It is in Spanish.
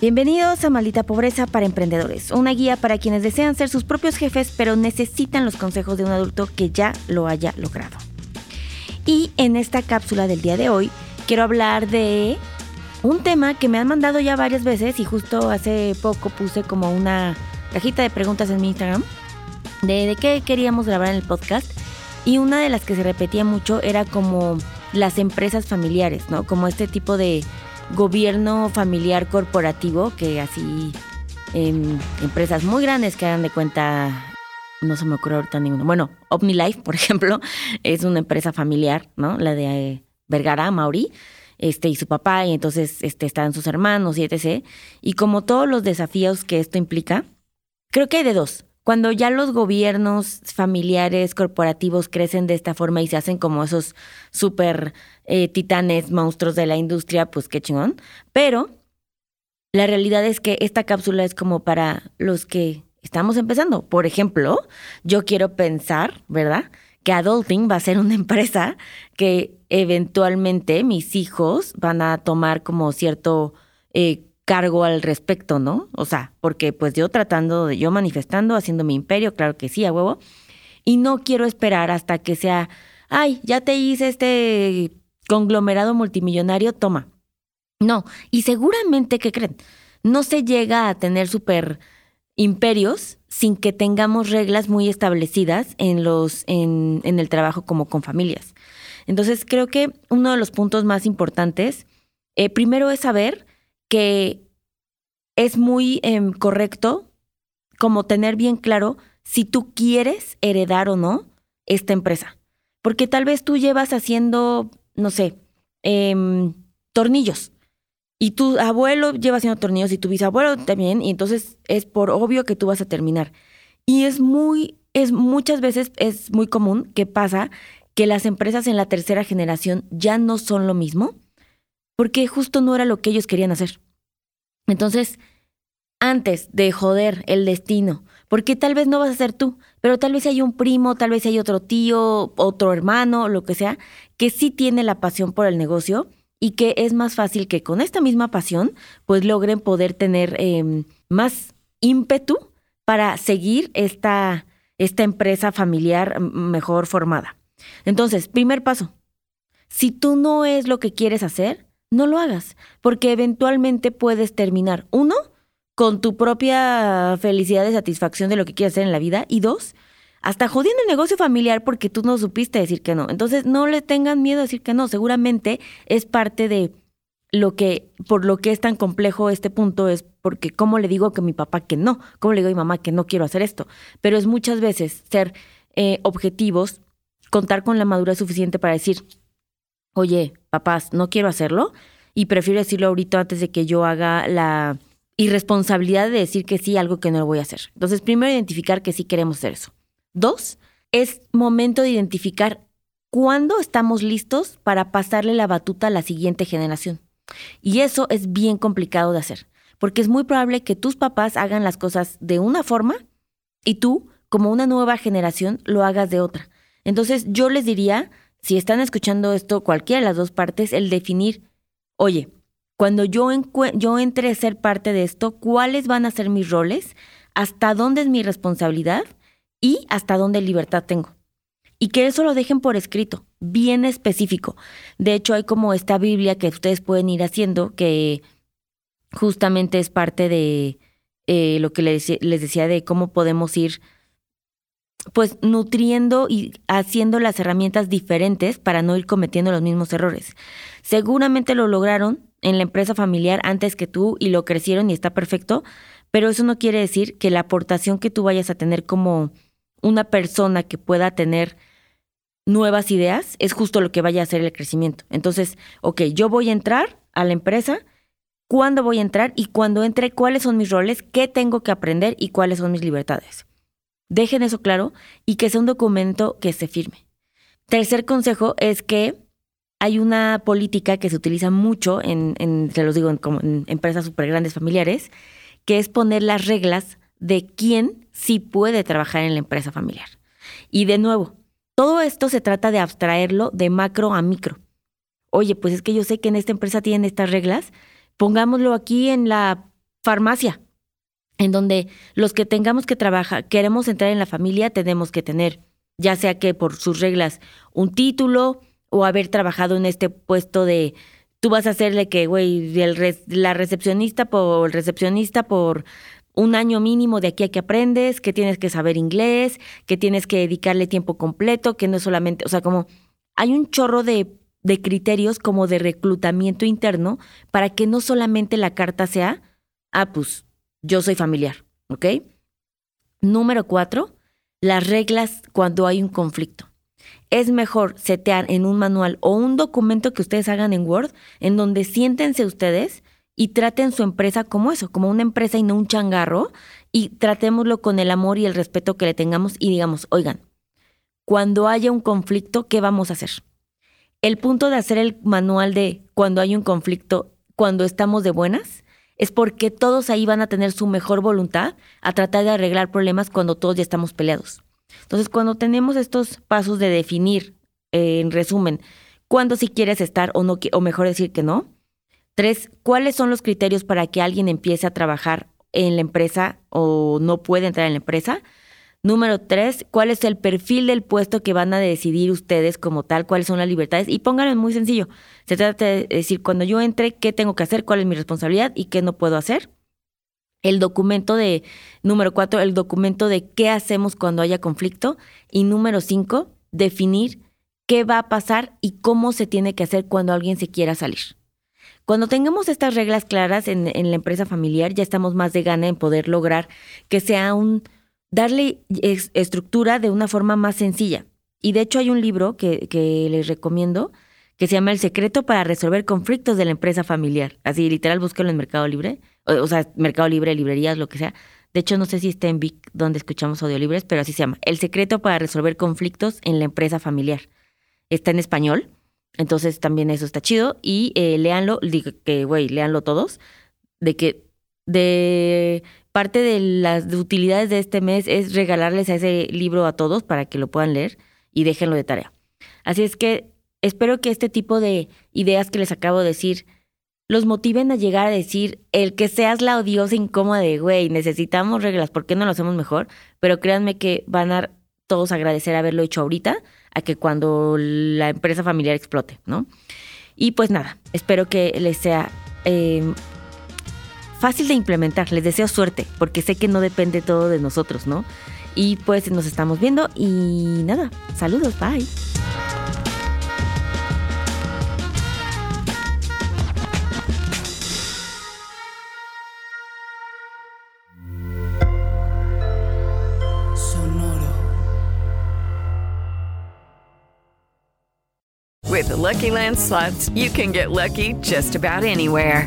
Bienvenidos a Maldita Pobreza para Emprendedores, una guía para quienes desean ser sus propios jefes pero necesitan los consejos de un adulto que ya lo haya logrado. Y en esta cápsula del día de hoy quiero hablar de un tema que me han mandado ya varias veces y justo hace poco puse como una cajita de preguntas en mi Instagram de, de qué queríamos grabar en el podcast y una de las que se repetía mucho era como las empresas familiares, ¿no? Como este tipo de gobierno familiar corporativo que así en empresas muy grandes que hagan de cuenta no se me ocurre ahorita ninguno. Bueno, OmniLife, por ejemplo, es una empresa familiar, ¿no? La de eh, Vergara, Mauri, este, y su papá, y entonces este, están sus hermanos y etc. Y como todos los desafíos que esto implica, creo que hay de dos. Cuando ya los gobiernos familiares, corporativos crecen de esta forma y se hacen como esos súper eh, titanes, monstruos de la industria, pues qué chingón. Pero la realidad es que esta cápsula es como para los que estamos empezando. Por ejemplo, yo quiero pensar, ¿verdad? Que Adulting va a ser una empresa que eventualmente mis hijos van a tomar como cierto eh, cargo al respecto, ¿no? O sea, porque pues yo tratando de, yo manifestando, haciendo mi imperio, claro que sí, a huevo, y no quiero esperar hasta que sea, ay, ya te hice este conglomerado multimillonario, toma. No, y seguramente, ¿qué creen? No se llega a tener super imperios sin que tengamos reglas muy establecidas en los en, en el trabajo como con familias. Entonces creo que uno de los puntos más importantes, eh, primero es saber que es muy em, correcto como tener bien claro si tú quieres heredar o no esta empresa. Porque tal vez tú llevas haciendo, no sé, em, tornillos. Y tu abuelo lleva haciendo tornillos y tu bisabuelo también. Y entonces es por obvio que tú vas a terminar. Y es muy, es muchas veces es muy común que pasa que las empresas en la tercera generación ya no son lo mismo porque justo no era lo que ellos querían hacer. Entonces, antes de joder el destino, porque tal vez no vas a ser tú, pero tal vez hay un primo, tal vez hay otro tío, otro hermano, lo que sea, que sí tiene la pasión por el negocio y que es más fácil que con esta misma pasión, pues logren poder tener em, más ímpetu para seguir esta, esta empresa familiar mejor formada. Entonces, primer paso, si tú no es lo que quieres hacer, no lo hagas, porque eventualmente puedes terminar, uno, con tu propia felicidad y satisfacción de lo que quieres hacer en la vida, y dos, hasta jodiendo el negocio familiar porque tú no supiste decir que no. Entonces, no le tengan miedo a decir que no, seguramente es parte de lo que, por lo que es tan complejo este punto, es porque cómo le digo que mi papá que no, cómo le digo a mi mamá que no quiero hacer esto, pero es muchas veces ser eh, objetivos, contar con la madurez suficiente para decir, oye, papás, no quiero hacerlo y prefiero decirlo ahorita antes de que yo haga la irresponsabilidad de decir que sí, algo que no lo voy a hacer. Entonces, primero, identificar que sí queremos hacer eso. Dos, es momento de identificar cuándo estamos listos para pasarle la batuta a la siguiente generación. Y eso es bien complicado de hacer, porque es muy probable que tus papás hagan las cosas de una forma y tú, como una nueva generación, lo hagas de otra. Entonces, yo les diría, si están escuchando esto, cualquiera de las dos partes, el definir, oye, cuando yo, yo entre a ser parte de esto, ¿cuáles van a ser mis roles? ¿Hasta dónde es mi responsabilidad? Y hasta dónde libertad tengo. Y que eso lo dejen por escrito, bien específico. De hecho, hay como esta Biblia que ustedes pueden ir haciendo, que justamente es parte de eh, lo que les, les decía de cómo podemos ir pues nutriendo y haciendo las herramientas diferentes para no ir cometiendo los mismos errores. Seguramente lo lograron en la empresa familiar antes que tú y lo crecieron y está perfecto, pero eso no quiere decir que la aportación que tú vayas a tener como una persona que pueda tener nuevas ideas es justo lo que vaya a hacer el crecimiento. Entonces, ok, yo voy a entrar a la empresa, cuándo voy a entrar y cuando entre, cuáles son mis roles, qué tengo que aprender y cuáles son mis libertades. Dejen eso claro y que sea un documento que se firme. Tercer consejo es que hay una política que se utiliza mucho en, se los digo, en, empresas súper grandes familiares, que es poner las reglas de quién sí puede trabajar en la empresa familiar. Y de nuevo, todo esto se trata de abstraerlo de macro a micro. Oye, pues es que yo sé que en esta empresa tienen estas reglas, pongámoslo aquí en la farmacia, en donde los que tengamos que trabajar, queremos entrar en la familia, tenemos que tener, ya sea que por sus reglas, un título o haber trabajado en este puesto de, tú vas a hacerle que, güey, la recepcionista por el recepcionista por un año mínimo de aquí a que aprendes, que tienes que saber inglés, que tienes que dedicarle tiempo completo, que no es solamente, o sea, como hay un chorro de, de criterios como de reclutamiento interno para que no solamente la carta sea, ah, pues yo soy familiar, ¿ok? Número cuatro, las reglas cuando hay un conflicto. Es mejor setear en un manual o un documento que ustedes hagan en Word, en donde siéntense ustedes y traten su empresa como eso, como una empresa y no un changarro, y tratémoslo con el amor y el respeto que le tengamos y digamos, oigan, cuando haya un conflicto, ¿qué vamos a hacer? El punto de hacer el manual de cuando hay un conflicto, cuando estamos de buenas, es porque todos ahí van a tener su mejor voluntad a tratar de arreglar problemas cuando todos ya estamos peleados. Entonces, cuando tenemos estos pasos de definir, eh, en resumen, cuándo si quieres estar o no, o mejor decir que no, Tres, ¿cuáles son los criterios para que alguien empiece a trabajar en la empresa o no puede entrar en la empresa? Número tres, ¿cuál es el perfil del puesto que van a decidir ustedes como tal? ¿Cuáles son las libertades? Y pónganlo muy sencillo. Se trata de decir, cuando yo entre, ¿qué tengo que hacer? ¿Cuál es mi responsabilidad? ¿Y qué no puedo hacer? El documento de, número cuatro, el documento de qué hacemos cuando haya conflicto. Y número cinco, definir qué va a pasar y cómo se tiene que hacer cuando alguien se quiera salir. Cuando tengamos estas reglas claras en, la empresa familiar, ya estamos más de gana en poder lograr que sea un, darle estructura de una forma más sencilla. Y de hecho hay un libro que, que les recomiendo que se llama El secreto para resolver conflictos de la empresa familiar. Así, literal, búsquelo en Mercado Libre. O, sea, Mercado Libre, librerías, lo que sea. De hecho, no sé si está en Vic donde escuchamos audiolibres, pero así se llama. El secreto para resolver conflictos en la empresa familiar. Está en español entonces también eso está chido. Y eh, léanlo, digo que, güey, léanlo todos. De que de parte de las utilidades de este mes es regalarles a ese libro a todos para que lo puedan leer y déjenlo de tarea. Así es que espero que este tipo de ideas que les acabo de decir los motiven a llegar a decir el que seas la odiosa incómoda de, güey, necesitamos reglas, ¿por qué no lo hacemos mejor? Pero créanme que van a todos agradecer haberlo hecho ahorita a que cuando la empresa familiar explote, ¿no? Y pues nada, espero que les sea em, fácil de implementar. Les deseo suerte, porque sé que no depende todo de nosotros, ¿no? Y pues nos estamos viendo y nada, saludos, bye. With the Lucky Land slots, you can get lucky just about anywhere.